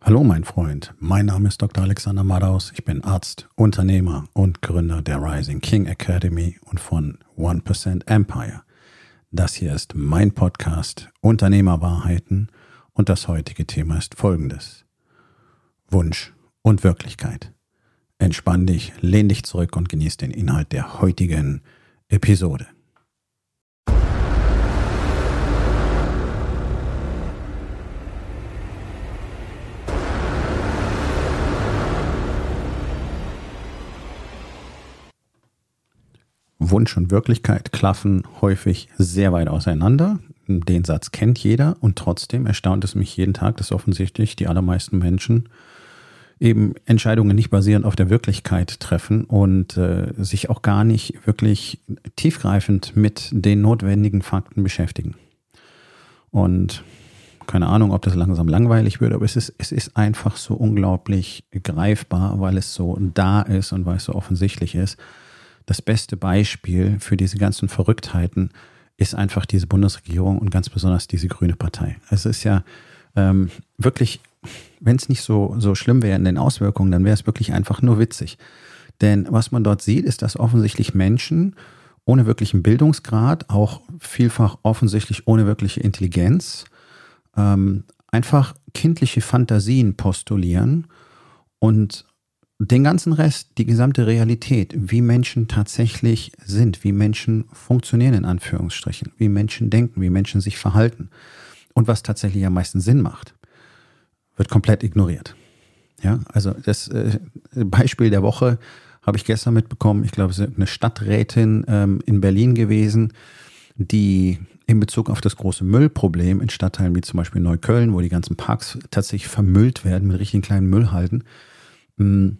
Hallo mein Freund, mein Name ist Dr. Alexander Madaus, ich bin Arzt, Unternehmer und Gründer der Rising King Academy und von 1% Empire. Das hier ist mein Podcast Unternehmerwahrheiten und das heutige Thema ist folgendes. Wunsch und Wirklichkeit. Entspann dich, lehn dich zurück und genieß den Inhalt der heutigen Episode. Wunsch und Wirklichkeit klaffen häufig sehr weit auseinander. Den Satz kennt jeder und trotzdem erstaunt es mich jeden Tag, dass offensichtlich die allermeisten Menschen eben Entscheidungen nicht basierend auf der Wirklichkeit treffen und äh, sich auch gar nicht wirklich tiefgreifend mit den notwendigen Fakten beschäftigen. Und keine Ahnung, ob das langsam langweilig wird, aber es ist, es ist einfach so unglaublich greifbar, weil es so da ist und weil es so offensichtlich ist das beste Beispiel für diese ganzen Verrücktheiten ist einfach diese Bundesregierung und ganz besonders diese Grüne Partei. Es ist ja ähm, wirklich, wenn es nicht so, so schlimm wäre in den Auswirkungen, dann wäre es wirklich einfach nur witzig. Denn was man dort sieht, ist, dass offensichtlich Menschen ohne wirklichen Bildungsgrad, auch vielfach offensichtlich ohne wirkliche Intelligenz, ähm, einfach kindliche Fantasien postulieren und den ganzen Rest, die gesamte Realität, wie Menschen tatsächlich sind, wie Menschen funktionieren in Anführungsstrichen, wie Menschen denken, wie Menschen sich verhalten und was tatsächlich am meisten Sinn macht, wird komplett ignoriert. Ja, also das äh, Beispiel der Woche habe ich gestern mitbekommen. Ich glaube, es ist eine Stadträtin ähm, in Berlin gewesen, die in Bezug auf das große Müllproblem in Stadtteilen wie zum Beispiel Neukölln, wo die ganzen Parks tatsächlich vermüllt werden mit richtigen kleinen Müllhalten, mh,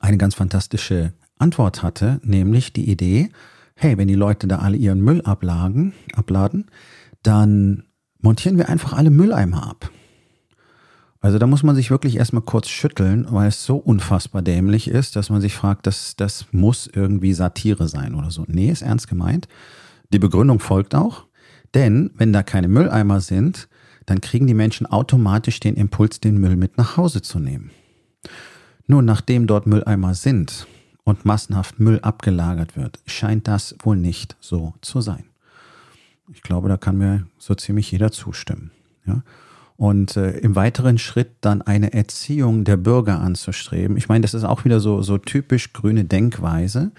eine ganz fantastische Antwort hatte, nämlich die Idee, hey, wenn die Leute da alle ihren Müll ablagen, abladen, dann montieren wir einfach alle Mülleimer ab. Also da muss man sich wirklich erstmal kurz schütteln, weil es so unfassbar dämlich ist, dass man sich fragt, das, das muss irgendwie Satire sein oder so. Nee, ist ernst gemeint. Die Begründung folgt auch, denn wenn da keine Mülleimer sind, dann kriegen die Menschen automatisch den Impuls, den Müll mit nach Hause zu nehmen. Nun, nachdem dort Mülleimer sind und massenhaft Müll abgelagert wird, scheint das wohl nicht so zu sein. Ich glaube, da kann mir so ziemlich jeder zustimmen. Ja? Und äh, im weiteren Schritt dann eine Erziehung der Bürger anzustreben. Ich meine, das ist auch wieder so, so typisch grüne Denkweise.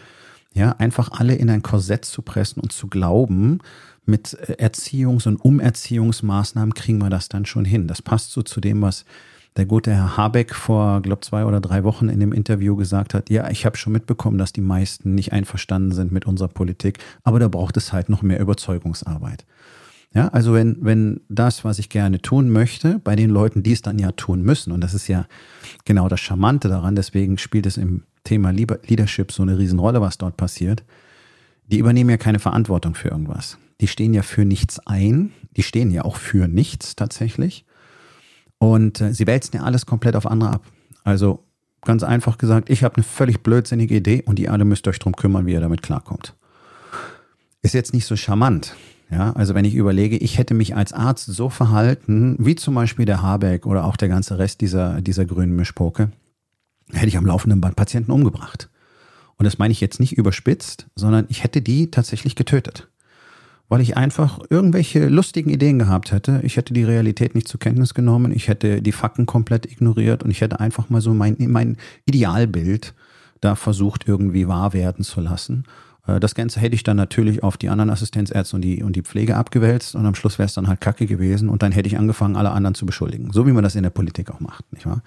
Ja, einfach alle in ein Korsett zu pressen und zu glauben, mit äh, Erziehungs- und Umerziehungsmaßnahmen kriegen wir das dann schon hin. Das passt so zu dem, was der gute Herr Habeck vor, glaube zwei oder drei Wochen in dem Interview gesagt hat, ja, ich habe schon mitbekommen, dass die meisten nicht einverstanden sind mit unserer Politik, aber da braucht es halt noch mehr Überzeugungsarbeit. Ja, also wenn, wenn das, was ich gerne tun möchte, bei den Leuten, die es dann ja tun müssen, und das ist ja genau das Charmante daran, deswegen spielt es im Thema Leadership so eine Riesenrolle, was dort passiert, die übernehmen ja keine Verantwortung für irgendwas. Die stehen ja für nichts ein, die stehen ja auch für nichts tatsächlich. Und äh, sie wälzen ja alles komplett auf andere ab. Also ganz einfach gesagt, ich habe eine völlig blödsinnige Idee und ihr alle müsst euch darum kümmern, wie ihr damit klarkommt. Ist jetzt nicht so charmant. Ja, also wenn ich überlege, ich hätte mich als Arzt so verhalten, wie zum Beispiel der Habeck oder auch der ganze Rest dieser, dieser grünen Mischpoke, hätte ich am laufenden Band Patienten umgebracht. Und das meine ich jetzt nicht überspitzt, sondern ich hätte die tatsächlich getötet weil ich einfach irgendwelche lustigen Ideen gehabt hätte. Ich hätte die Realität nicht zur Kenntnis genommen, ich hätte die Fakten komplett ignoriert und ich hätte einfach mal so mein, mein Idealbild da versucht, irgendwie wahr werden zu lassen. Äh, das Ganze hätte ich dann natürlich auf die anderen Assistenzärzte und die, und die Pflege abgewälzt und am Schluss wäre es dann halt kacke gewesen und dann hätte ich angefangen, alle anderen zu beschuldigen. So wie man das in der Politik auch macht, nicht wahr?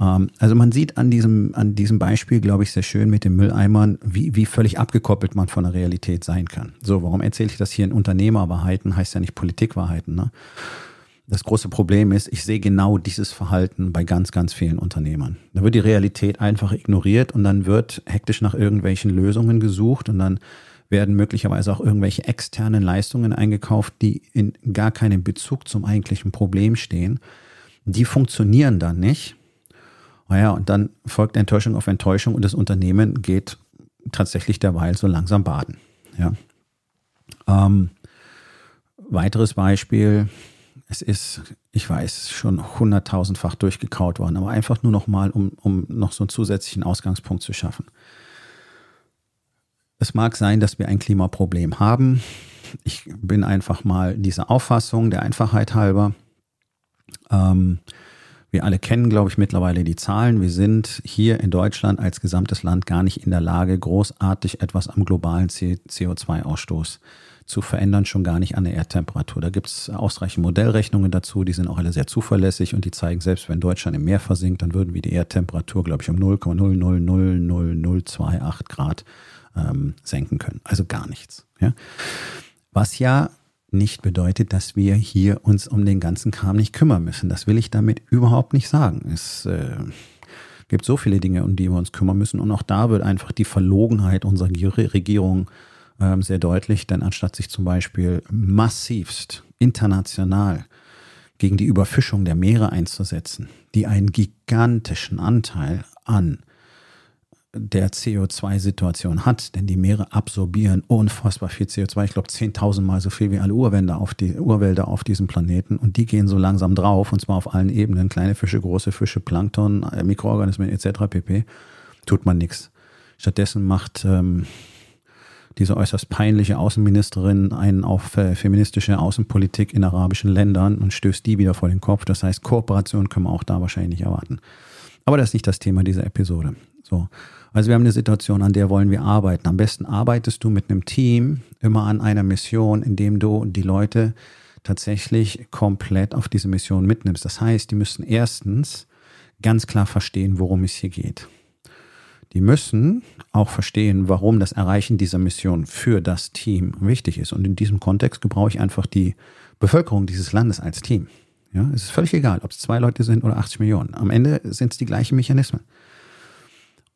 Ähm, also man sieht an diesem, an diesem Beispiel, glaube ich, sehr schön mit den Mülleimern, wie, wie völlig abgekoppelt man von der Realität sein kann. So, warum erzähle ich das hier in Unternehmerwahrheiten? Heißt ja nicht Politikwahrheiten. Ne? Das große Problem ist, ich sehe genau dieses Verhalten bei ganz, ganz vielen Unternehmern. Da wird die Realität einfach ignoriert und dann wird hektisch nach irgendwelchen Lösungen gesucht und dann werden möglicherweise auch irgendwelche externen Leistungen eingekauft, die in gar keinem Bezug zum eigentlichen Problem stehen. Die funktionieren dann nicht naja, und dann folgt Enttäuschung auf Enttäuschung und das Unternehmen geht tatsächlich derweil so langsam baden. Ja. Ähm, weiteres Beispiel, es ist, ich weiß, schon hunderttausendfach durchgekaut worden, aber einfach nur noch mal, um, um noch so einen zusätzlichen Ausgangspunkt zu schaffen. Es mag sein, dass wir ein Klimaproblem haben. Ich bin einfach mal dieser Auffassung der Einfachheit halber. Ähm, wir alle kennen, glaube ich, mittlerweile die Zahlen. Wir sind hier in Deutschland als gesamtes Land gar nicht in der Lage, großartig etwas am globalen CO2-Ausstoß zu verändern, schon gar nicht an der Erdtemperatur. Da gibt es ausreichend Modellrechnungen dazu, die sind auch alle sehr zuverlässig und die zeigen, selbst wenn Deutschland im Meer versinkt, dann würden wir die Erdtemperatur, glaube ich, um 0,0000028 Grad ähm, senken können. Also gar nichts. Ja? Was ja nicht bedeutet, dass wir hier uns um den ganzen Kram nicht kümmern müssen. Das will ich damit überhaupt nicht sagen. Es äh, gibt so viele Dinge, um die wir uns kümmern müssen. Und auch da wird einfach die Verlogenheit unserer Regierung äh, sehr deutlich. Denn anstatt sich zum Beispiel massivst international gegen die Überfischung der Meere einzusetzen, die einen gigantischen Anteil an der CO2-Situation hat, denn die Meere absorbieren unfassbar viel CO2. Ich glaube, 10.000 Mal so viel wie alle Urwälder auf, die, Urwälder auf diesem Planeten. Und die gehen so langsam drauf, und zwar auf allen Ebenen. Kleine Fische, große Fische, Plankton, äh, Mikroorganismen etc. pp. Tut man nichts. Stattdessen macht ähm, diese äußerst peinliche Außenministerin einen auf äh, feministische Außenpolitik in arabischen Ländern und stößt die wieder vor den Kopf. Das heißt, Kooperation können wir auch da wahrscheinlich nicht erwarten. Aber das ist nicht das Thema dieser Episode. So. Also wir haben eine Situation, an der wollen wir arbeiten. Am besten arbeitest du mit einem Team immer an einer Mission, indem du die Leute tatsächlich komplett auf diese Mission mitnimmst. Das heißt, die müssen erstens ganz klar verstehen, worum es hier geht. Die müssen auch verstehen, warum das Erreichen dieser Mission für das Team wichtig ist. Und in diesem Kontext gebrauche ich einfach die Bevölkerung dieses Landes als Team. Ja, es ist völlig egal, ob es zwei Leute sind oder 80 Millionen. Am Ende sind es die gleichen Mechanismen.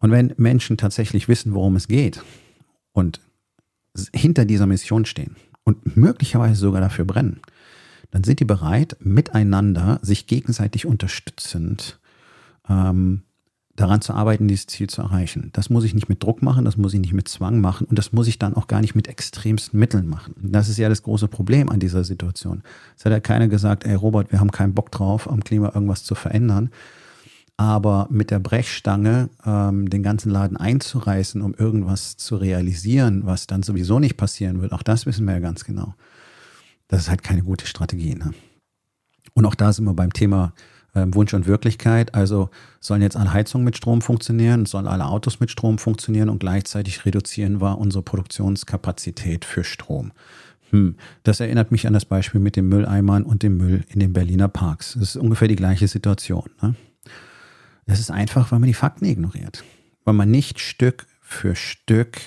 Und wenn Menschen tatsächlich wissen, worum es geht und hinter dieser Mission stehen und möglicherweise sogar dafür brennen, dann sind die bereit, miteinander, sich gegenseitig unterstützend ähm, daran zu arbeiten, dieses Ziel zu erreichen. Das muss ich nicht mit Druck machen, das muss ich nicht mit Zwang machen und das muss ich dann auch gar nicht mit extremsten Mitteln machen. Das ist ja das große Problem an dieser Situation. Es hat ja keiner gesagt, ey Robert, wir haben keinen Bock drauf, am Klima irgendwas zu verändern, aber mit der Brechstange ähm, den ganzen Laden einzureißen, um irgendwas zu realisieren, was dann sowieso nicht passieren wird, auch das wissen wir ja ganz genau. Das ist halt keine gute Strategie. Ne? Und auch da sind wir beim Thema äh, Wunsch und Wirklichkeit. Also sollen jetzt alle Heizungen mit Strom funktionieren, sollen alle Autos mit Strom funktionieren und gleichzeitig reduzieren wir unsere Produktionskapazität für Strom. Hm, das erinnert mich an das Beispiel mit den Mülleimern und dem Müll in den Berliner Parks. Das ist ungefähr die gleiche Situation. Ne? Das ist einfach, weil man die Fakten ignoriert. Weil man nicht Stück für Stück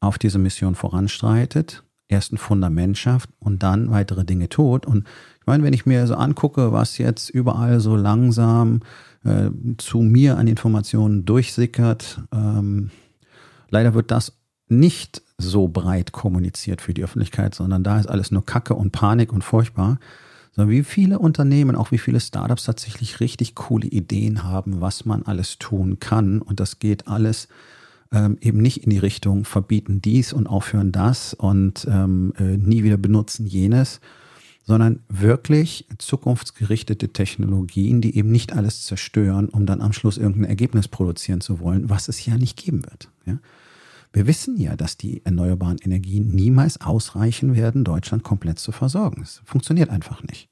auf diese Mission voranstreitet, erst ein Fundament schafft und dann weitere Dinge tut. Und ich meine, wenn ich mir so angucke, was jetzt überall so langsam äh, zu mir an Informationen durchsickert, ähm, leider wird das nicht so breit kommuniziert für die Öffentlichkeit, sondern da ist alles nur Kacke und Panik und furchtbar sondern wie viele Unternehmen, auch wie viele Startups tatsächlich richtig coole Ideen haben, was man alles tun kann. Und das geht alles ähm, eben nicht in die Richtung verbieten dies und aufhören das und ähm, äh, nie wieder benutzen jenes, sondern wirklich zukunftsgerichtete Technologien, die eben nicht alles zerstören, um dann am Schluss irgendein Ergebnis produzieren zu wollen, was es ja nicht geben wird. Ja? Wir wissen ja, dass die erneuerbaren Energien niemals ausreichen werden, Deutschland komplett zu versorgen. Es funktioniert einfach nicht.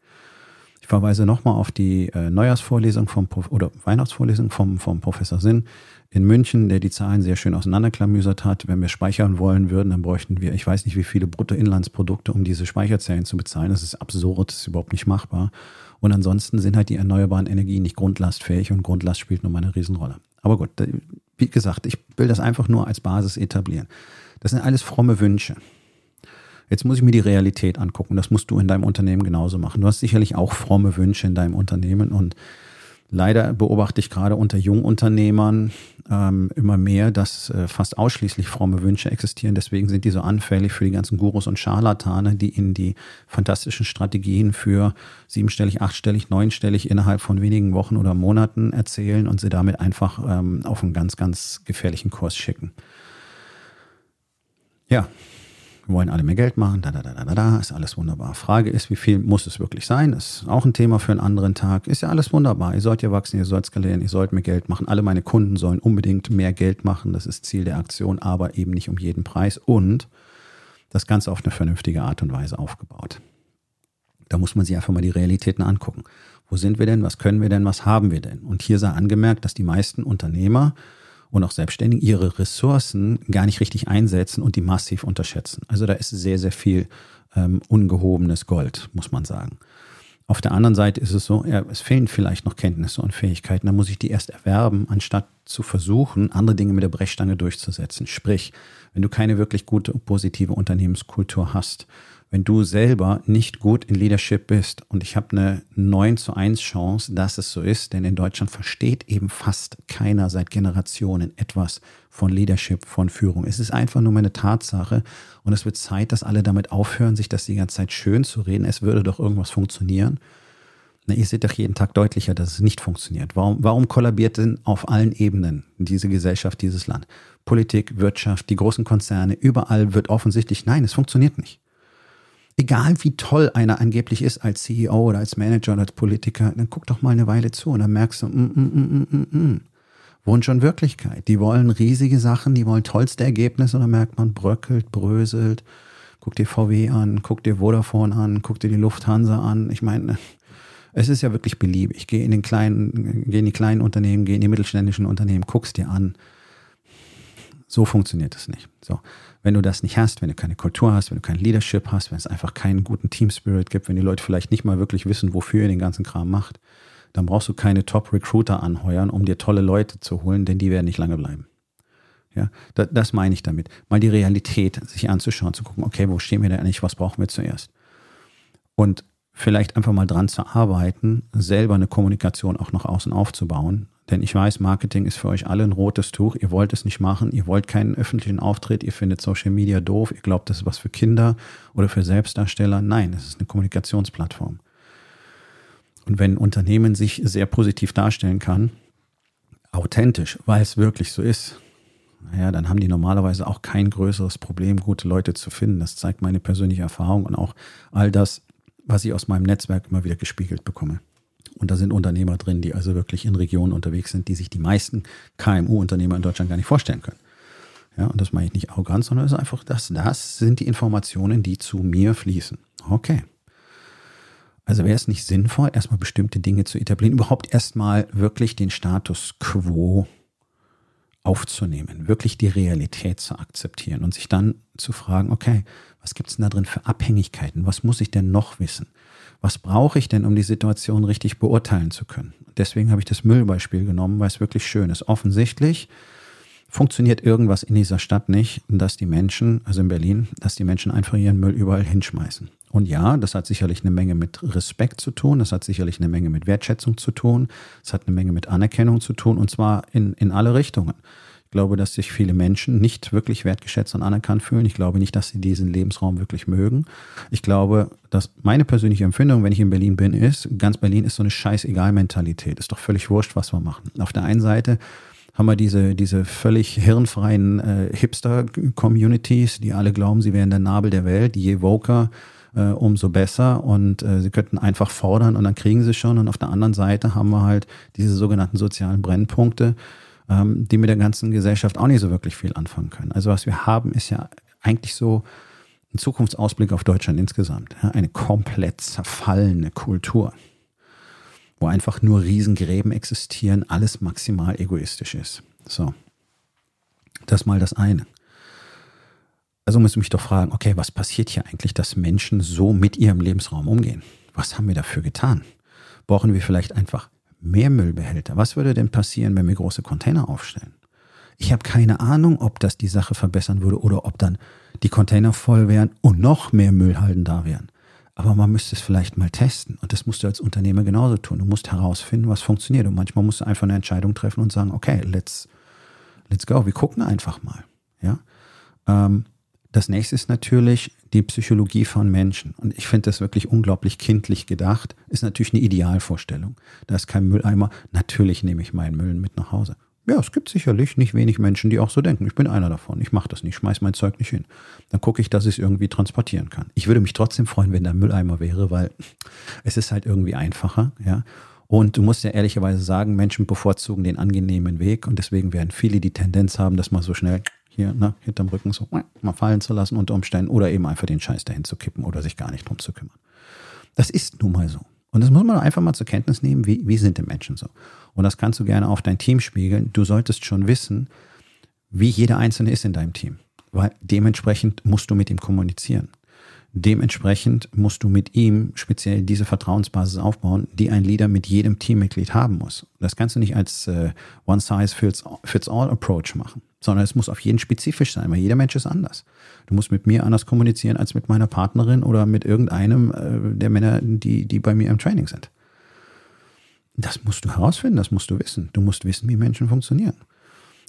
Ich verweise nochmal auf die äh, Neujahrsvorlesung vom oder Weihnachtsvorlesung vom, vom Professor Sinn in München, der die Zahlen sehr schön auseinanderklamüsert hat. Wenn wir speichern wollen würden, dann bräuchten wir, ich weiß nicht, wie viele Bruttoinlandsprodukte, um diese Speicherzellen zu bezahlen. Das ist absurd, das ist überhaupt nicht machbar. Und ansonsten sind halt die erneuerbaren Energien nicht grundlastfähig und Grundlast spielt nun mal eine Riesenrolle. Aber gut, wie gesagt, ich will das einfach nur als Basis etablieren. Das sind alles fromme Wünsche. Jetzt muss ich mir die Realität angucken. Das musst du in deinem Unternehmen genauso machen. Du hast sicherlich auch fromme Wünsche in deinem Unternehmen und Leider beobachte ich gerade unter Jungunternehmern ähm, immer mehr, dass äh, fast ausschließlich fromme Wünsche existieren. Deswegen sind die so anfällig für die ganzen Gurus und Scharlatane, die ihnen die fantastischen Strategien für siebenstellig, achtstellig, neunstellig innerhalb von wenigen Wochen oder Monaten erzählen und sie damit einfach ähm, auf einen ganz, ganz gefährlichen Kurs schicken. Ja, Wollen alle mehr Geld machen, da, da, da, da, da, ist alles wunderbar. Frage ist, wie viel muss es wirklich sein? Ist auch ein Thema für einen anderen Tag. Ist ja alles wunderbar. Ihr sollt ja wachsen, ihr sollt skalieren, ihr sollt mehr Geld machen. Alle meine Kunden sollen unbedingt mehr Geld machen. Das ist Ziel der Aktion, aber eben nicht um jeden Preis. Und das Ganze auf eine vernünftige Art und Weise aufgebaut. Da muss man sich einfach mal die Realitäten angucken. Wo sind wir denn? Was können wir denn? Was haben wir denn? Und hier sei angemerkt, dass die meisten Unternehmer und auch Selbstständigen ihre Ressourcen gar nicht richtig einsetzen und die massiv unterschätzen. Also da ist sehr, sehr viel ähm, ungehobenes Gold, muss man sagen. Auf der anderen Seite ist es so, ja, es fehlen vielleicht noch Kenntnisse und Fähigkeiten. Da muss ich die erst erwerben, anstatt zu versuchen, andere Dinge mit der Brechstange durchzusetzen. Sprich, wenn du keine wirklich gute, positive Unternehmenskultur hast, wenn du selber nicht gut in Leadership bist. Und ich habe eine 9 zu 1 Chance, dass es so ist, denn in Deutschland versteht eben fast keiner seit Generationen etwas von Leadership, von Führung. Es ist einfach nur eine Tatsache und es wird Zeit, dass alle damit aufhören, sich das die ganze Zeit schön zu reden. Es würde doch irgendwas funktionieren. Na, ihr seht doch jeden Tag deutlicher, dass es nicht funktioniert. Warum, warum kollabiert denn auf allen Ebenen diese Gesellschaft, dieses Land? Politik, Wirtschaft, die großen Konzerne, überall wird offensichtlich, nein, es funktioniert nicht egal wie toll einer angeblich ist als CEO oder als Manager oder als Politiker, dann guck doch mal eine Weile zu und dann merkst du, mm, mm, mm, mm, mm. Wunsch und Wirklichkeit. Die wollen riesige Sachen, die wollen tollste Ergebnisse und dann merkt man, bröckelt, bröselt. Guck dir VW an, guck dir Vodafone an, guck dir die Lufthansa an. Ich meine, es ist ja wirklich beliebig. Ich gehe in den kleinen, gehe in die kleinen Unternehmen, gehe in die mittelständischen Unternehmen, guck's dir an. So funktioniert es nicht. So. Wenn du das nicht hast, wenn du keine Kultur hast, wenn du kein Leadership hast, wenn es einfach keinen guten Team Spirit gibt, wenn die Leute vielleicht nicht mal wirklich wissen, wofür ihr den ganzen Kram macht, dann brauchst du keine Top-Recruiter anheuern, um dir tolle Leute zu holen, denn die werden nicht lange bleiben. Ja, das, das meine ich damit. Mal die Realität sich anzuschauen, zu gucken, okay, wo stehen wir denn eigentlich, was brauchen wir zuerst? Und vielleicht einfach mal dran zu arbeiten, selber eine Kommunikation auch nach außen aufzubauen, denn ich weiß, Marketing ist für euch alle ein rotes Tuch. Ihr wollt es nicht machen. Ihr wollt keinen öffentlichen Auftritt. Ihr findet Social Media doof. Ihr glaubt, das ist was für Kinder oder für Selbstdarsteller. Nein, es ist eine Kommunikationsplattform. Und wenn ein Unternehmen sich sehr positiv darstellen kann, authentisch, weil es wirklich so ist, naja, dann haben die normalerweise auch kein größeres Problem, gute Leute zu finden. Das zeigt meine persönliche Erfahrung und auch all das, was ich aus meinem Netzwerk immer wieder gespiegelt bekomme. Und da sind Unternehmer drin, die also wirklich in Regionen unterwegs sind, die sich die meisten KMU-Unternehmer in Deutschland gar nicht vorstellen können. Ja, und das meine ich nicht arrogant, sondern es ist einfach, das, das sind die Informationen, die zu mir fließen. Okay. Also wäre es nicht sinnvoll, erstmal bestimmte Dinge zu etablieren, überhaupt erstmal wirklich den Status quo aufzunehmen, wirklich die Realität zu akzeptieren und sich dann zu fragen, okay, was gibt es denn da drin für Abhängigkeiten? Was muss ich denn noch wissen? Was brauche ich denn, um die Situation richtig beurteilen zu können? Deswegen habe ich das Müllbeispiel genommen, weil es wirklich schön ist. Offensichtlich funktioniert irgendwas in dieser Stadt nicht, dass die Menschen, also in Berlin, dass die Menschen einfach ihren Müll überall hinschmeißen. Und ja, das hat sicherlich eine Menge mit Respekt zu tun, das hat sicherlich eine Menge mit Wertschätzung zu tun, es hat eine Menge mit Anerkennung zu tun, und zwar in, in alle Richtungen glaube, dass sich viele Menschen nicht wirklich wertgeschätzt und anerkannt fühlen. Ich glaube nicht, dass sie diesen Lebensraum wirklich mögen. Ich glaube, dass meine persönliche Empfindung, wenn ich in Berlin bin, ist, ganz Berlin ist so eine Scheißegal-Mentalität. Ist doch völlig wurscht, was wir machen. Auf der einen Seite haben wir diese, diese völlig hirnfreien äh, Hipster-Communities, die alle glauben, sie wären der Nabel der Welt. Je woker, äh, umso besser. Und äh, sie könnten einfach fordern und dann kriegen sie schon. Und auf der anderen Seite haben wir halt diese sogenannten sozialen Brennpunkte, ähm, die mit der ganzen Gesellschaft auch nicht so wirklich viel anfangen können. Also was wir haben, ist ja eigentlich so ein Zukunftsausblick auf Deutschland insgesamt. Ja, eine komplett zerfallene Kultur, wo einfach nur Riesengräben existieren, alles maximal egoistisch ist. So, das mal das eine. Also muss ich mich doch fragen, okay, was passiert hier eigentlich, dass Menschen so mit ihrem Lebensraum umgehen? Was haben wir dafür getan? Brauchen wir vielleicht einfach mehr Müllbehälter. Was würde denn passieren, wenn wir große Container aufstellen? Ich habe keine Ahnung, ob das die Sache verbessern würde oder ob dann die Container voll wären und noch mehr Müllhalden da wären. Aber man müsste es vielleicht mal testen. Und das musst du als Unternehmer genauso tun. Du musst herausfinden, was funktioniert. Und manchmal musst du einfach eine Entscheidung treffen und sagen, okay, let's, let's go. Wir gucken einfach mal. Ja. Ähm, das nächste ist natürlich die Psychologie von Menschen. Und ich finde das wirklich unglaublich kindlich gedacht. Ist natürlich eine Idealvorstellung. Da ist kein Mülleimer. Natürlich nehme ich meinen Müll mit nach Hause. Ja, es gibt sicherlich nicht wenig Menschen, die auch so denken. Ich bin einer davon. Ich mache das nicht, schmeiß mein Zeug nicht hin. Dann gucke ich, dass ich es irgendwie transportieren kann. Ich würde mich trotzdem freuen, wenn da ein Mülleimer wäre, weil es ist halt irgendwie einfacher, ja. Und du musst ja ehrlicherweise sagen, Menschen bevorzugen den angenehmen Weg und deswegen werden viele die Tendenz haben, das mal so schnell hier ne, hinterm Rücken so mal fallen zu lassen unter Umständen oder eben einfach den Scheiß dahin zu kippen oder sich gar nicht drum zu kümmern. Das ist nun mal so. Und das muss man einfach mal zur Kenntnis nehmen, wie, wie sind die Menschen so. Und das kannst du gerne auf dein Team spiegeln. Du solltest schon wissen, wie jeder Einzelne ist in deinem Team. Weil dementsprechend musst du mit ihm kommunizieren. Dementsprechend musst du mit ihm speziell diese Vertrauensbasis aufbauen, die ein Leader mit jedem Teammitglied haben muss. Das kannst du nicht als äh, One-Size-Fits-All-Approach machen, sondern es muss auf jeden spezifisch sein, weil jeder Mensch ist anders. Du musst mit mir anders kommunizieren als mit meiner Partnerin oder mit irgendeinem äh, der Männer, die, die bei mir im Training sind. Das musst du herausfinden, das musst du wissen. Du musst wissen, wie Menschen funktionieren.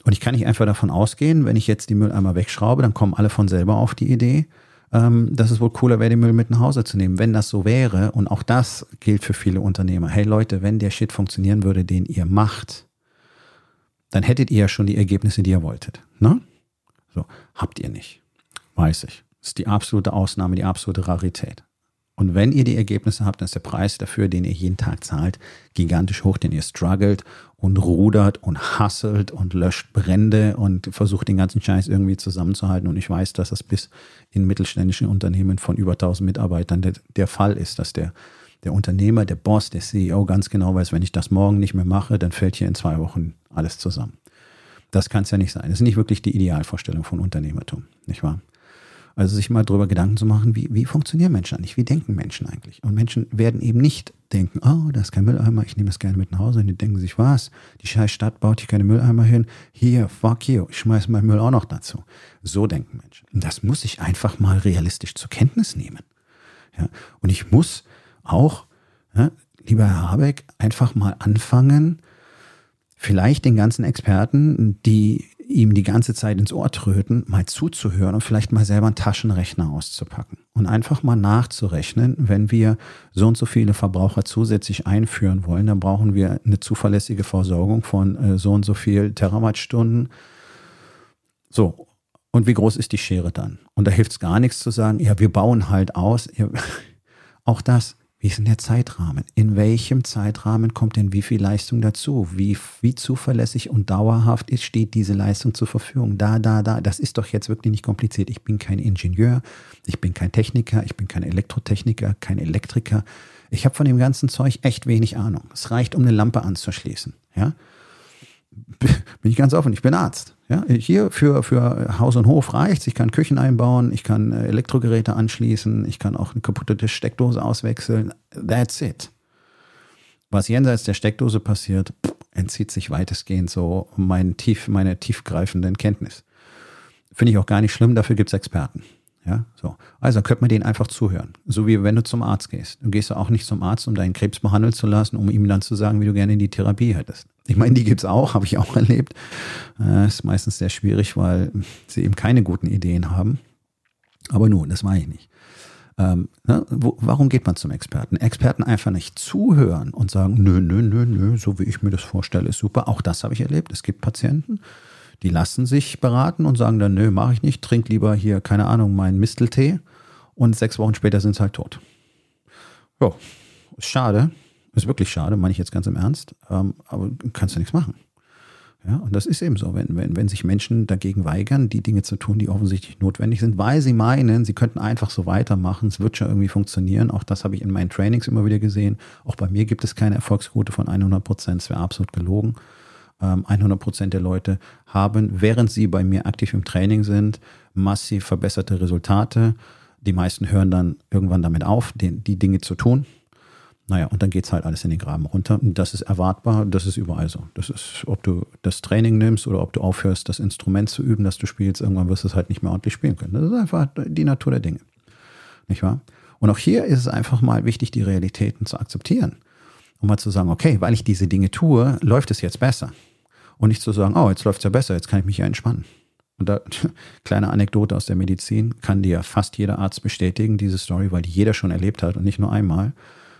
Und ich kann nicht einfach davon ausgehen, wenn ich jetzt die Mülleimer wegschraube, dann kommen alle von selber auf die Idee, ähm, dass es wohl cooler wäre, den Müll mit nach Hause zu nehmen. Wenn das so wäre, und auch das gilt für viele Unternehmer, hey Leute, wenn der Shit funktionieren würde, den ihr macht, dann hättet ihr ja schon die Ergebnisse, die ihr wolltet. Ne? So, habt ihr nicht. Weiß ich. Das ist die absolute Ausnahme, die absolute Rarität. Und wenn ihr die Ergebnisse habt, dann ist der Preis dafür, den ihr jeden Tag zahlt, gigantisch hoch, denn ihr struggelt und rudert und hasselt und löscht Brände und versucht den ganzen Scheiß irgendwie zusammenzuhalten. Und ich weiß, dass das bis in mittelständischen Unternehmen von über 1000 Mitarbeitern der, der Fall ist, dass der, der Unternehmer, der Boss, der CEO ganz genau weiß, wenn ich das morgen nicht mehr mache, dann fällt hier in zwei Wochen alles zusammen. Das kann es ja nicht sein. Das ist nicht wirklich die Idealvorstellung von Unternehmertum, nicht wahr? Also sich mal darüber Gedanken zu machen, wie, wie funktionieren Menschen eigentlich, wie denken Menschen eigentlich. Und Menschen werden eben nicht denken, oh, da ist kein Mülleimer, ich nehme das gerne mit nach Hause. Und die denken sich, was, die scheiß Stadt baut hier keine Mülleimer hin. Hier, fuck you, ich schmeiße meinen Müll auch noch dazu. So denken Menschen. Und das muss ich einfach mal realistisch zur Kenntnis nehmen. Ja, und ich muss auch, ja, lieber Herr Habeck, einfach mal anfangen, vielleicht den ganzen Experten, die ihm die ganze Zeit ins Ohr tröten, mal zuzuhören und vielleicht mal selber einen Taschenrechner auszupacken und einfach mal nachzurechnen, wenn wir so und so viele Verbraucher zusätzlich einführen wollen, dann brauchen wir eine zuverlässige Versorgung von äh, so und so viel Terawattstunden. So, und wie groß ist die Schere dann? Und da hilft es gar nichts zu sagen, ja, wir bauen halt aus. Auch das, wie ist denn der Zeitrahmen? In welchem Zeitrahmen kommt denn wie viel Leistung dazu? Wie, wie zuverlässig und dauerhaft ist, steht diese Leistung zur Verfügung? Da, da, da. Das ist doch jetzt wirklich nicht kompliziert. Ich bin kein Ingenieur, ich bin kein Techniker, ich bin kein Elektrotechniker, kein Elektriker. Ich habe von dem ganzen Zeug echt wenig Ahnung. Es reicht, um eine Lampe anzuschließen. Ja? Bin ich ganz offen, ich bin Arzt. Ja, hier für, für Haus und Hof reicht's. Ich kann Küchen einbauen, ich kann äh, Elektrogeräte anschließen, ich kann auch eine kaputte Steckdose auswechseln. That's it. Was jenseits der Steckdose passiert, entzieht sich weitestgehend so mein tief, meine tiefgreifenden Kenntnis. Finde ich auch gar nicht schlimm, dafür gibt's Experten. Ja, so. Also könnte man denen einfach zuhören. So wie wenn du zum Arzt gehst. Du gehst auch nicht zum Arzt, um deinen Krebs behandeln zu lassen, um ihm dann zu sagen, wie du gerne in die Therapie hättest. Ich meine, die gibt's auch, habe ich auch erlebt. Äh, ist meistens sehr schwierig, weil sie eben keine guten Ideen haben. Aber nun, das mache ich nicht. Ähm, ne, wo, warum geht man zum Experten? Experten einfach nicht zuhören und sagen, nö, nö, nö, nö, so wie ich mir das vorstelle, ist super. Auch das habe ich erlebt. Es gibt Patienten, die lassen sich beraten und sagen dann, nö, mache ich nicht, trink lieber hier, keine Ahnung, meinen Misteltee und sechs Wochen später sind sie halt tot. Ja, ist schade, ist wirklich schade, meine ich jetzt ganz im Ernst, ähm, aber kannst du nichts machen. Ja, und das ist eben so, wenn, wenn, wenn sich Menschen dagegen weigern, die Dinge zu tun, die offensichtlich notwendig sind, weil sie meinen, sie könnten einfach so weitermachen, es wird schon irgendwie funktionieren. Auch das habe ich in meinen Trainings immer wieder gesehen. Auch bei mir gibt es keine Erfolgsquote von 100 Prozent, es wäre absolut gelogen. 100 ähm, Prozent der Leute haben, während sie bei mir aktiv im Training sind, massiv verbesserte Resultate. Die meisten hören dann irgendwann damit auf, die, Dinge zu tun. Naja, und dann geht es halt alles in den Graben runter. Das ist erwartbar, das ist überall so. Das ist, ob du das Training nimmst oder ob du aufhörst, das Instrument zu üben, das du spielst, irgendwann wirst du es halt nicht mehr ordentlich spielen können. Das ist einfach die Natur der Dinge. Nicht wahr? Und auch hier ist es einfach mal wichtig, die Realitäten zu akzeptieren um mal zu sagen, okay, weil ich diese Dinge tue, läuft es jetzt besser. Und nicht zu sagen, oh, jetzt läuft es ja besser, jetzt kann ich mich ja entspannen. Und da, kleine Anekdote aus der Medizin, kann dir fast jeder Arzt bestätigen, diese Story, weil die jeder schon erlebt hat und nicht nur einmal.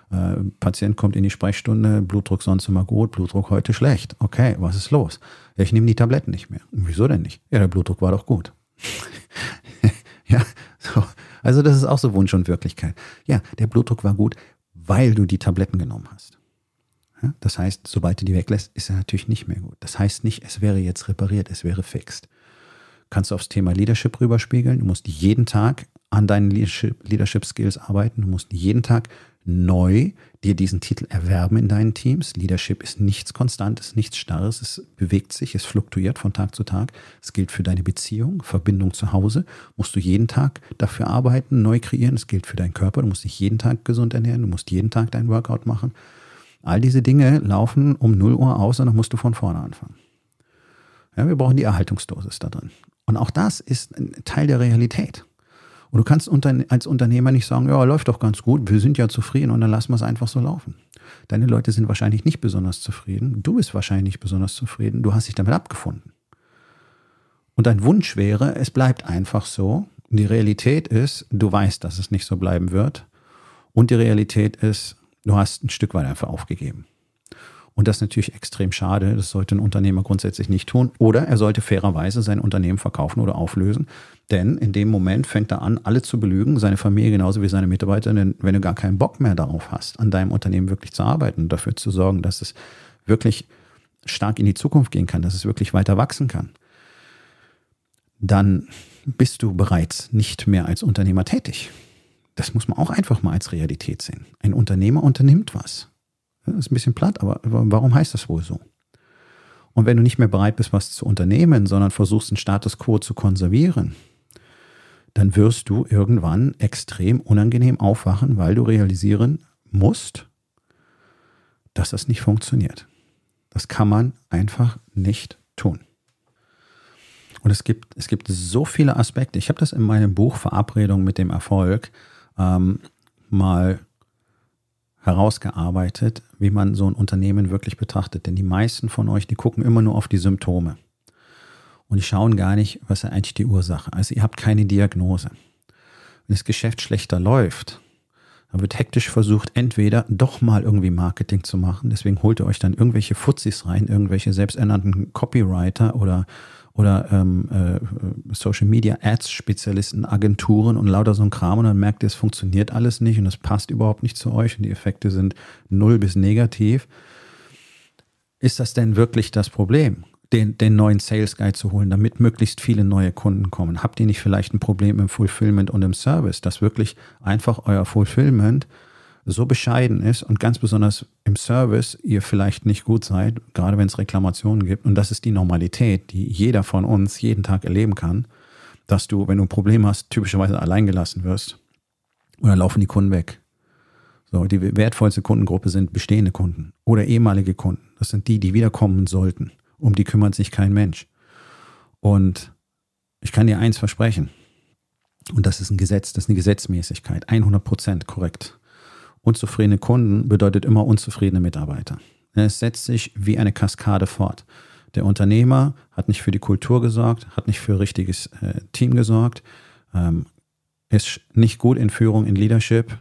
Äh, Patient kommt in die Sprechstunde, Blutdruck sonst immer gut, Blutdruck heute schlecht. Okay, was ist los? Ja, ich nehme die Tabletten nicht mehr. Wieso denn nicht? Ja, der Blutdruck war doch gut. ja, so. Also das ist auch so Wunsch und Wirklichkeit. Ja, der Blutdruck war gut, weil du die Tabletten genommen hast. Ja, das heißt, sobald du die weglässt, ist er natürlich nicht mehr gut. Das heißt nicht, es wäre jetzt repariert, es wäre fixt. Kannst du aufs Thema Leadership rüberspiegeln. Du musst jeden Tag an deinen Leadership, Leadership Skills arbeiten. Du musst jeden Tag neu dir diesen Titel erwerben in deinen Teams. Leadership ist nichts Konstantes, nichts Starres. Es bewegt sich, es fluktuiert von Tag zu Tag. Es gilt für deine Beziehung, Verbindung zu Hause. Musst du jeden Tag dafür arbeiten, neu kreieren. Es gilt für deinen Körper. Du musst dich jeden Tag gesund ernähren. Du musst jeden Tag dein Workout machen. All diese Dinge laufen um 0 Uhr aus und dann musst du von vorne anfangen. Ja, wir brauchen die Erhaltungsdosis da drin. Und auch das ist ein Teil der Realität. Und du kannst als Unternehmer nicht sagen, ja, läuft doch ganz gut, wir sind ja zufrieden und dann lassen wir es einfach so laufen. Deine Leute sind wahrscheinlich nicht besonders zufrieden, du bist wahrscheinlich nicht besonders zufrieden, du hast dich damit abgefunden. Und dein Wunsch wäre, es bleibt einfach so. Die Realität ist, du weißt, dass es nicht so bleiben wird. Und die Realität ist, du hast ein Stück weit einfach aufgegeben. Und das ist natürlich extrem schade. Das sollte ein Unternehmer grundsätzlich nicht tun. Oder er sollte fairerweise sein Unternehmen verkaufen oder auflösen. Denn in dem Moment fängt er an, alle zu belügen, seine Familie genauso wie seine Mitarbeiter. Denn wenn du gar keinen Bock mehr darauf hast, an deinem Unternehmen wirklich zu arbeiten und dafür zu sorgen, dass es wirklich stark in die Zukunft gehen kann, dass es wirklich weiter wachsen kann, dann bist du bereits nicht mehr als Unternehmer tätig. Das muss man auch einfach mal als Realität sehen. Ein Unternehmer unternimmt was. Das ist ein bisschen platt, aber warum heißt das wohl so? Und wenn du nicht mehr bereit bist, was zu unternehmen, sondern versuchst, den Status quo zu konservieren, dann wirst du irgendwann extrem unangenehm aufwachen, weil du realisieren musst, dass das nicht funktioniert. Das kann man einfach nicht tun. Und es gibt, es gibt so viele Aspekte. Ich habe das in meinem Buch Verabredung mit dem Erfolg ähm, mal herausgearbeitet, wie man so ein Unternehmen wirklich betrachtet. Denn die meisten von euch, die gucken immer nur auf die Symptome. Und die schauen gar nicht, was ist eigentlich die Ursache. Also ihr habt keine Diagnose. Wenn das Geschäft schlechter läuft, dann wird hektisch versucht, entweder doch mal irgendwie Marketing zu machen. Deswegen holt ihr euch dann irgendwelche Fuzis rein, irgendwelche selbsternannten Copywriter oder oder ähm, äh, Social Media Ads Spezialisten, Agenturen und lauter so ein Kram und dann merkt ihr, es funktioniert alles nicht und es passt überhaupt nicht zu euch und die Effekte sind null bis negativ. Ist das denn wirklich das Problem? Den, den neuen Sales Guide zu holen, damit möglichst viele neue Kunden kommen? Habt ihr nicht vielleicht ein Problem im Fulfillment und im Service, dass wirklich einfach euer Fulfillment so bescheiden ist und ganz besonders im Service ihr vielleicht nicht gut seid, gerade wenn es Reklamationen gibt. Und das ist die Normalität, die jeder von uns jeden Tag erleben kann, dass du, wenn du ein Problem hast, typischerweise allein gelassen wirst oder laufen die Kunden weg. So, die wertvollste Kundengruppe sind bestehende Kunden oder ehemalige Kunden. Das sind die, die wiederkommen sollten. Um die kümmert sich kein Mensch. Und ich kann dir eins versprechen. Und das ist ein Gesetz, das ist eine Gesetzmäßigkeit. 100 Prozent korrekt. Unzufriedene Kunden bedeutet immer unzufriedene Mitarbeiter. Es setzt sich wie eine Kaskade fort. Der Unternehmer hat nicht für die Kultur gesorgt, hat nicht für richtiges äh, Team gesorgt, ähm, ist nicht gut in Führung, in Leadership.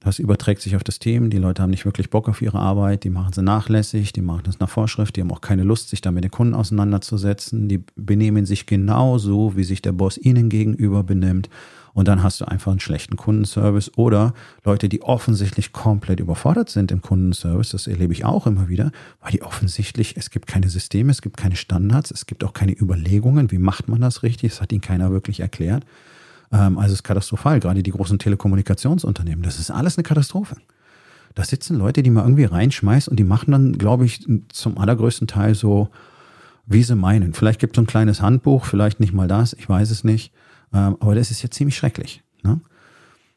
Das überträgt sich auf das Team. Die Leute haben nicht wirklich Bock auf ihre Arbeit, die machen sie nachlässig, die machen das nach Vorschrift, die haben auch keine Lust, sich da mit den Kunden auseinanderzusetzen. Die benehmen sich genauso, wie sich der Boss ihnen gegenüber benimmt und dann hast du einfach einen schlechten Kundenservice oder Leute, die offensichtlich komplett überfordert sind im Kundenservice. Das erlebe ich auch immer wieder, weil die offensichtlich, es gibt keine Systeme, es gibt keine Standards, es gibt auch keine Überlegungen, wie macht man das richtig. Das hat ihnen keiner wirklich erklärt. Ähm, also es ist katastrophal, gerade die großen Telekommunikationsunternehmen. Das ist alles eine Katastrophe. Da sitzen Leute, die man irgendwie reinschmeißt und die machen dann, glaube ich, zum allergrößten Teil so, wie sie meinen. Vielleicht gibt es ein kleines Handbuch, vielleicht nicht mal das, ich weiß es nicht. Ähm, aber das ist ja ziemlich schrecklich. Ne?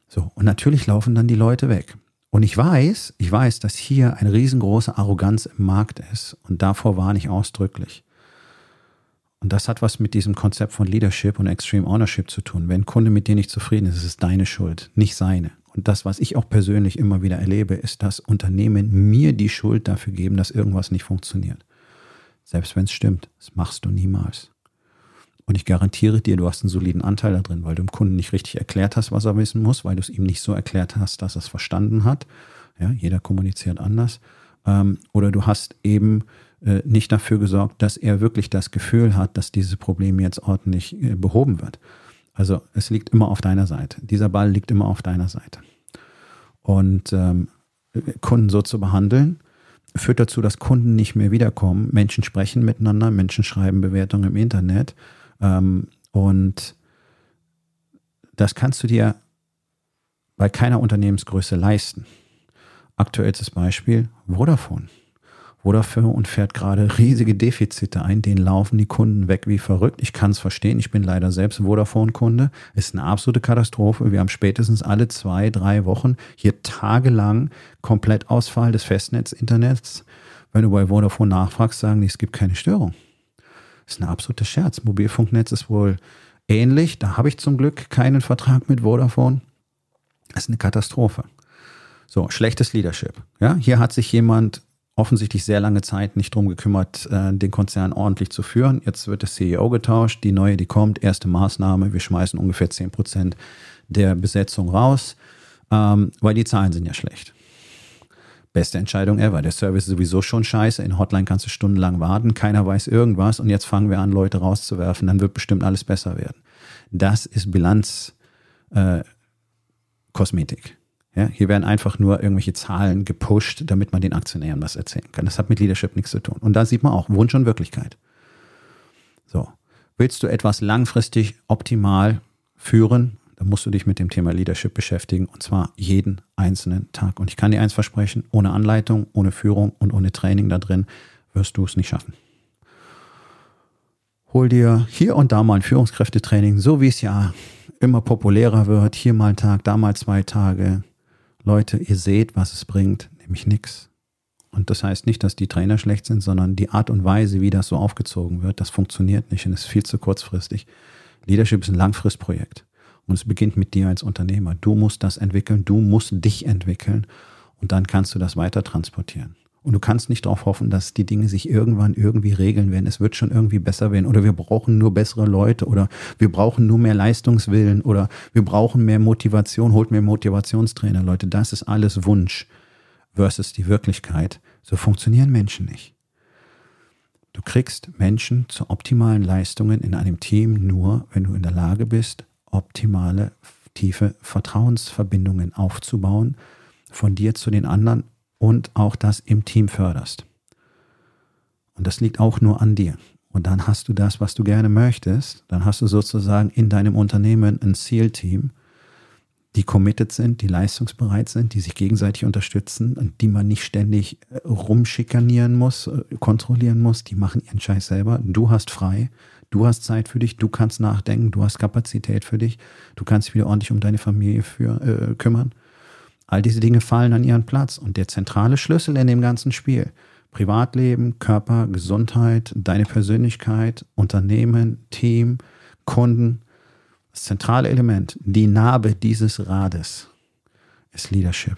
So, und natürlich laufen dann die Leute weg. Und ich weiß, ich weiß, dass hier eine riesengroße Arroganz im Markt ist. Und davor warne ich ausdrücklich. Und das hat was mit diesem Konzept von Leadership und Extreme Ownership zu tun. Wenn ein Kunde mit dir nicht zufrieden ist, ist es deine Schuld, nicht seine. Und das, was ich auch persönlich immer wieder erlebe, ist, dass Unternehmen mir die Schuld dafür geben, dass irgendwas nicht funktioniert. Selbst wenn es stimmt, das machst du niemals. Und ich garantiere dir, du hast einen soliden Anteil da drin, weil du dem Kunden nicht richtig erklärt hast, was er wissen muss, weil du es ihm nicht so erklärt hast, dass er es verstanden hat. Ja, jeder kommuniziert anders. Ähm, oder du hast eben äh, nicht dafür gesorgt, dass er wirklich das Gefühl hat, dass dieses Problem jetzt ordentlich äh, behoben wird. Also es liegt immer auf deiner Seite. Dieser Ball liegt immer auf deiner Seite. Und ähm, Kunden so zu behandeln, führt dazu, dass Kunden nicht mehr wiederkommen. Menschen sprechen miteinander, Menschen schreiben Bewertungen im Internet. Ähm, und das kannst du dir bei keiner Unternehmensgröße leisten. Aktuelles Beispiel Vodafone. Vodafone fährt gerade riesige Defizite ein, denen laufen die Kunden weg wie verrückt. Ich kann es verstehen, ich bin leider selbst Vodafone-Kunde. Ist eine absolute Katastrophe. Wir haben spätestens alle zwei, drei Wochen hier tagelang Komplettausfall des Festnetz-Internets. Wenn du bei Vodafone nachfragst, sagen die, es gibt keine Störung. Ist ein absoluter Scherz. Mobilfunknetz ist wohl ähnlich. Da habe ich zum Glück keinen Vertrag mit Vodafone. Das ist eine Katastrophe. So, schlechtes Leadership. Ja, hier hat sich jemand offensichtlich sehr lange Zeit nicht drum gekümmert, äh, den Konzern ordentlich zu führen. Jetzt wird der CEO getauscht, die neue, die kommt, erste Maßnahme, wir schmeißen ungefähr 10 Prozent der Besetzung raus, ähm, weil die Zahlen sind ja schlecht. Beste Entscheidung ever. Der Service ist sowieso schon scheiße. In Hotline kannst du stundenlang warten, keiner weiß irgendwas und jetzt fangen wir an, Leute rauszuwerfen. Dann wird bestimmt alles besser werden. Das ist Bilanz äh. Ja, hier werden einfach nur irgendwelche Zahlen gepusht, damit man den Aktionären was erzählen kann. Das hat mit Leadership nichts zu tun. Und da sieht man auch Wunsch und Wirklichkeit. So. Willst du etwas langfristig optimal führen, dann musst du dich mit dem Thema Leadership beschäftigen und zwar jeden einzelnen Tag. Und ich kann dir eins versprechen, ohne Anleitung, ohne Führung und ohne Training da drin wirst du es nicht schaffen. Hol dir hier und da mal ein Führungskräftetraining, so wie es ja immer populärer wird. Hier mal ein Tag, da mal zwei Tage. Leute, ihr seht, was es bringt, nämlich nichts. Und das heißt nicht, dass die Trainer schlecht sind, sondern die Art und Weise, wie das so aufgezogen wird, das funktioniert nicht und ist viel zu kurzfristig. Leadership ist ein Langfristprojekt. Und es beginnt mit dir als Unternehmer. Du musst das entwickeln, du musst dich entwickeln und dann kannst du das weiter transportieren. Und du kannst nicht darauf hoffen, dass die Dinge sich irgendwann irgendwie regeln werden. Es wird schon irgendwie besser werden. Oder wir brauchen nur bessere Leute. Oder wir brauchen nur mehr Leistungswillen. Oder wir brauchen mehr Motivation. Holt mehr Motivationstrainer. Leute, das ist alles Wunsch versus die Wirklichkeit. So funktionieren Menschen nicht. Du kriegst Menschen zu optimalen Leistungen in einem Team nur, wenn du in der Lage bist, optimale, tiefe Vertrauensverbindungen aufzubauen, von dir zu den anderen und auch das im Team förderst. Und das liegt auch nur an dir. Und dann hast du das, was du gerne möchtest. Dann hast du sozusagen in deinem Unternehmen ein Zielteam, die committed sind, die leistungsbereit sind, die sich gegenseitig unterstützen und die man nicht ständig äh, rumschikanieren muss, äh, kontrollieren muss. Die machen ihren Scheiß selber. Du hast frei. Du hast Zeit für dich, du kannst nachdenken, du hast Kapazität für dich, du kannst dich wieder ordentlich um deine Familie für, äh, kümmern. All diese Dinge fallen an ihren Platz. Und der zentrale Schlüssel in dem ganzen Spiel, Privatleben, Körper, Gesundheit, deine Persönlichkeit, Unternehmen, Team, Kunden, das zentrale Element, die Narbe dieses Rades ist Leadership.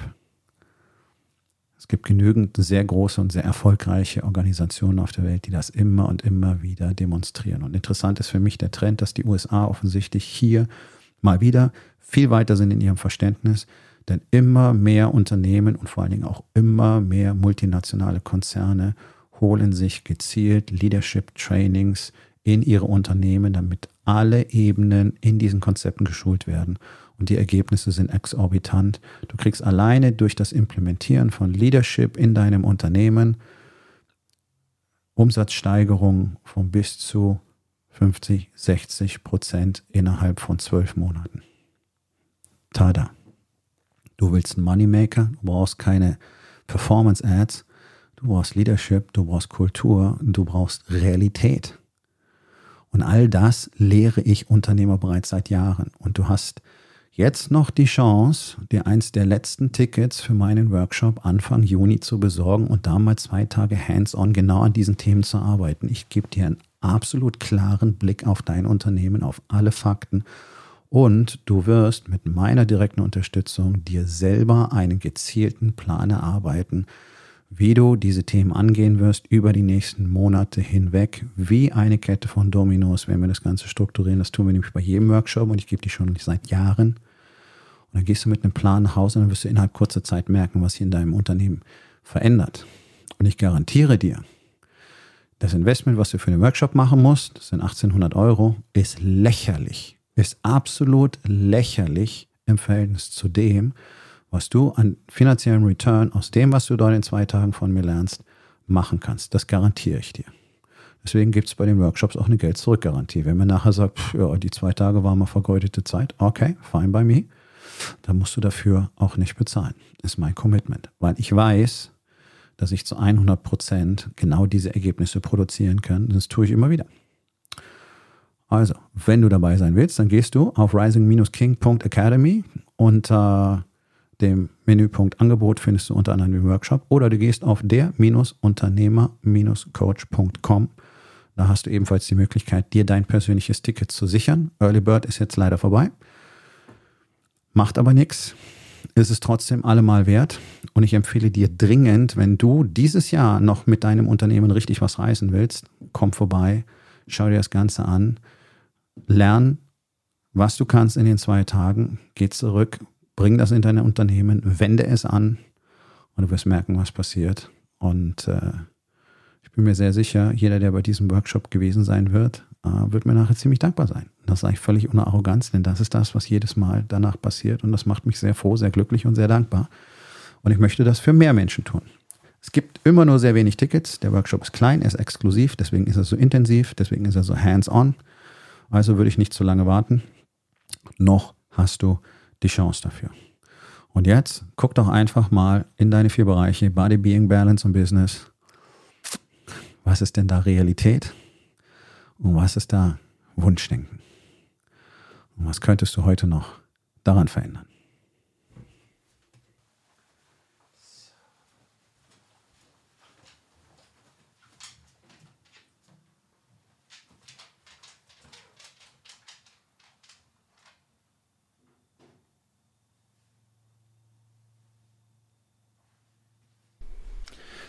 Gibt genügend sehr große und sehr erfolgreiche Organisationen auf der Welt, die das immer und immer wieder demonstrieren. Und interessant ist für mich der Trend, dass die USA offensichtlich hier mal wieder viel weiter sind in ihrem Verständnis, denn immer mehr Unternehmen und vor allen Dingen auch immer mehr multinationale Konzerne holen sich gezielt Leadership Trainings in ihre Unternehmen, damit alle Ebenen in diesen Konzepten geschult werden. Und die Ergebnisse sind exorbitant. Du kriegst alleine durch das Implementieren von Leadership in deinem Unternehmen Umsatzsteigerungen von bis zu 50, 60 Prozent innerhalb von zwölf Monaten. Tada. Du willst einen Moneymaker, du brauchst keine Performance Ads, du brauchst Leadership, du brauchst Kultur, du brauchst Realität. Und all das lehre ich Unternehmer bereits seit Jahren. Und du hast jetzt noch die Chance, dir eins der letzten Tickets für meinen Workshop Anfang Juni zu besorgen und da mal zwei Tage hands-on genau an diesen Themen zu arbeiten. Ich gebe dir einen absolut klaren Blick auf dein Unternehmen, auf alle Fakten und du wirst mit meiner direkten Unterstützung dir selber einen gezielten Plan erarbeiten, wie du diese Themen angehen wirst über die nächsten Monate hinweg, wie eine Kette von Dominos, wenn wir das Ganze strukturieren. Das tun wir nämlich bei jedem Workshop und ich gebe die schon seit Jahren. Und dann gehst du mit einem Plan nach Hause und dann wirst du innerhalb kurzer Zeit merken, was sich in deinem Unternehmen verändert. Und ich garantiere dir, das Investment, was du für den Workshop machen musst, das sind 1800 Euro, ist lächerlich, ist absolut lächerlich im Verhältnis zu dem, was du an finanziellen Return aus dem, was du dort in zwei Tagen von mir lernst, machen kannst. Das garantiere ich dir. Deswegen gibt es bei den Workshops auch eine Geld-Zurück-Garantie. Wenn man nachher sagt, pff, ja, die zwei Tage waren mal vergeudete Zeit, okay, fine by me, dann musst du dafür auch nicht bezahlen. Ist mein Commitment. Weil ich weiß, dass ich zu 100 Prozent genau diese Ergebnisse produzieren kann. Das tue ich immer wieder. Also, wenn du dabei sein willst, dann gehst du auf rising-king.academy unter dem Menüpunkt Angebot findest du unter anderem den Workshop oder du gehst auf der-unternehmer-coach.com. Da hast du ebenfalls die Möglichkeit, dir dein persönliches Ticket zu sichern. Early Bird ist jetzt leider vorbei. Macht aber nichts. Ist es trotzdem allemal wert. Und ich empfehle dir dringend, wenn du dieses Jahr noch mit deinem Unternehmen richtig was reißen willst, komm vorbei, schau dir das Ganze an, lern, was du kannst in den zwei Tagen, geh zurück, bring das in dein Unternehmen, wende es an und du wirst merken, was passiert. Und äh, ich bin mir sehr sicher, jeder, der bei diesem Workshop gewesen sein wird, äh, wird mir nachher ziemlich dankbar sein. Das sage ich völlig ohne Arroganz, denn das ist das, was jedes Mal danach passiert und das macht mich sehr froh, sehr glücklich und sehr dankbar. Und ich möchte das für mehr Menschen tun. Es gibt immer nur sehr wenig Tickets. Der Workshop ist klein, er ist exklusiv, deswegen ist er so intensiv, deswegen ist er so hands-on. Also würde ich nicht zu lange warten. Noch hast du die Chance dafür. Und jetzt guck doch einfach mal in deine vier Bereiche Body, Being, Balance und Business. Was ist denn da Realität? Und was ist da Wunschdenken? Und was könntest du heute noch daran verändern?